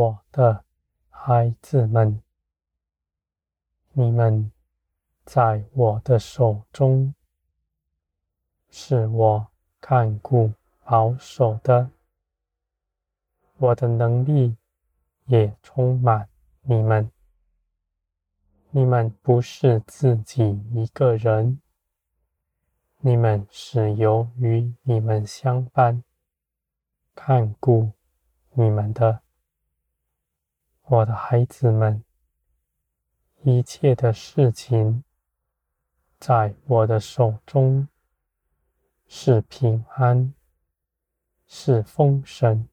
我的孩子们，你们在我的手中，是我看顾保守的。我的能力也充满你们。你们不是自己一个人，你们是由与你们相伴，看顾你们的。我的孩子们，一切的事情在我的手中，是平安，是丰盛。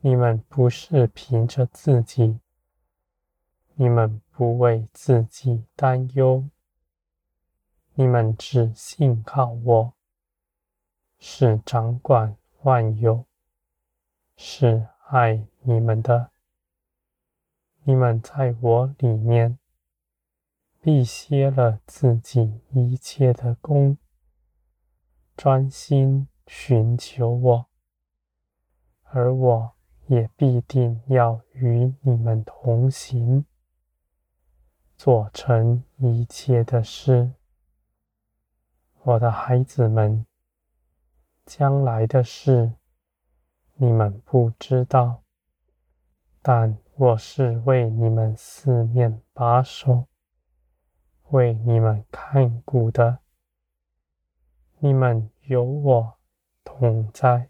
你们不是凭着自己，你们不为自己担忧，你们只信靠我，是掌管万有，是爱你们的。你们在我里面，必歇了自己一切的功，专心寻求我，而我也必定要与你们同行，做成一切的事。我的孩子们，将来的事，你们不知道，但我是为你们四面把守，为你们看顾的。你们有我同在，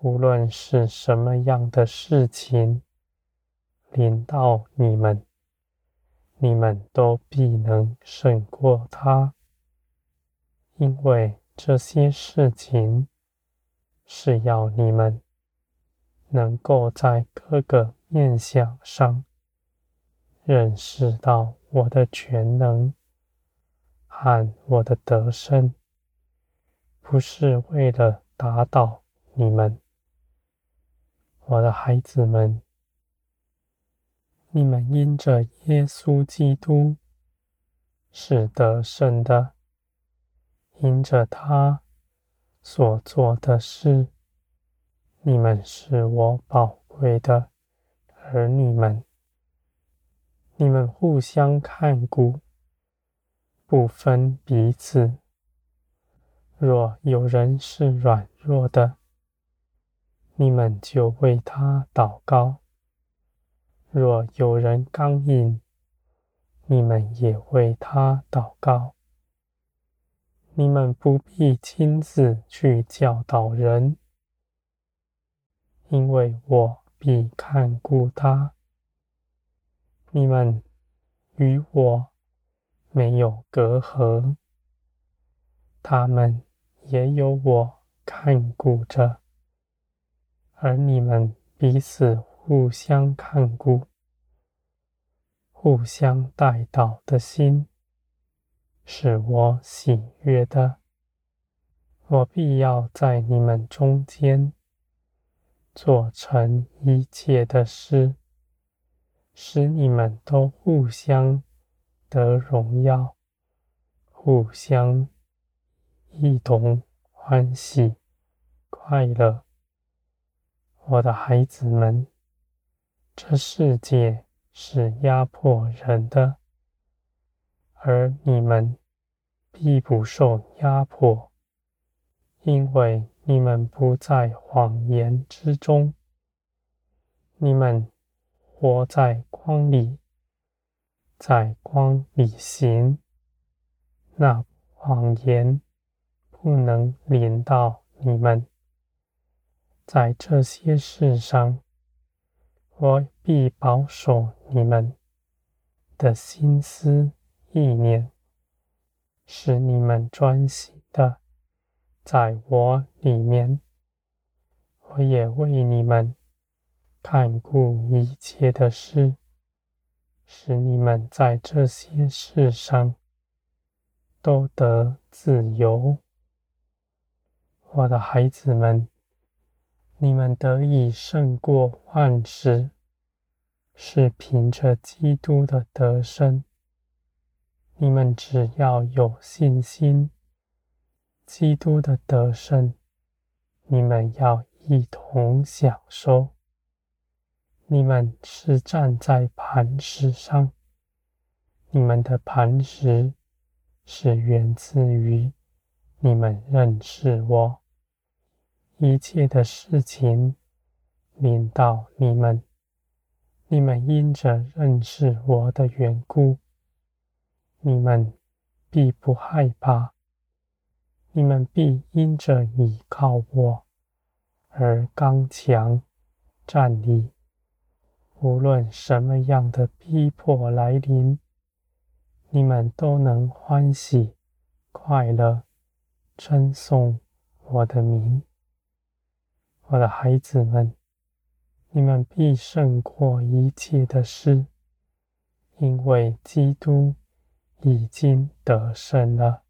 无论是什么样的事情临到你们，你们都必能胜过它，因为这些事情是要你们能够在各个念想上，认识到我的全能和我的得胜，不是为了打倒你们，我的孩子们。你们因着耶稣基督是得胜的，因着他所做的事，你们是我宝贵的。儿女们，你们互相看顾，不分彼此。若有人是软弱的，你们就为他祷告；若有人刚硬，你们也为他祷告。你们不必亲自去教导人，因为我。必看顾他，你们与我没有隔阂，他们也有我看顾着，而你们彼此互相看顾、互相代祷的心，是我喜悦的。我必要在你们中间。做成一切的事，使你们都互相得荣耀，互相一同欢喜快乐。我的孩子们，这世界是压迫人的，而你们必不受压迫，因为。你们不在谎言之中，你们活在光里，在光里行，那谎言不能临到你们。在这些事上，我必保守你们的心思意念，使你们专心的。在我里面，我也为你们看顾一切的事，使你们在这些事上都得自由。我的孩子们，你们得以胜过万事，是凭着基督的得胜。你们只要有信心。基督的得胜，你们要一同享受。你们是站在磐石上，你们的磐石是源自于你们认识我。一切的事情临到你们，你们因着认识我的缘故，你们必不害怕，你们必因着倚靠我而刚强站立。无论什么样的逼迫来临，你们都能欢喜快乐，称颂我的名。我的孩子们，你们必胜过一切的事，因为基督已经得胜了。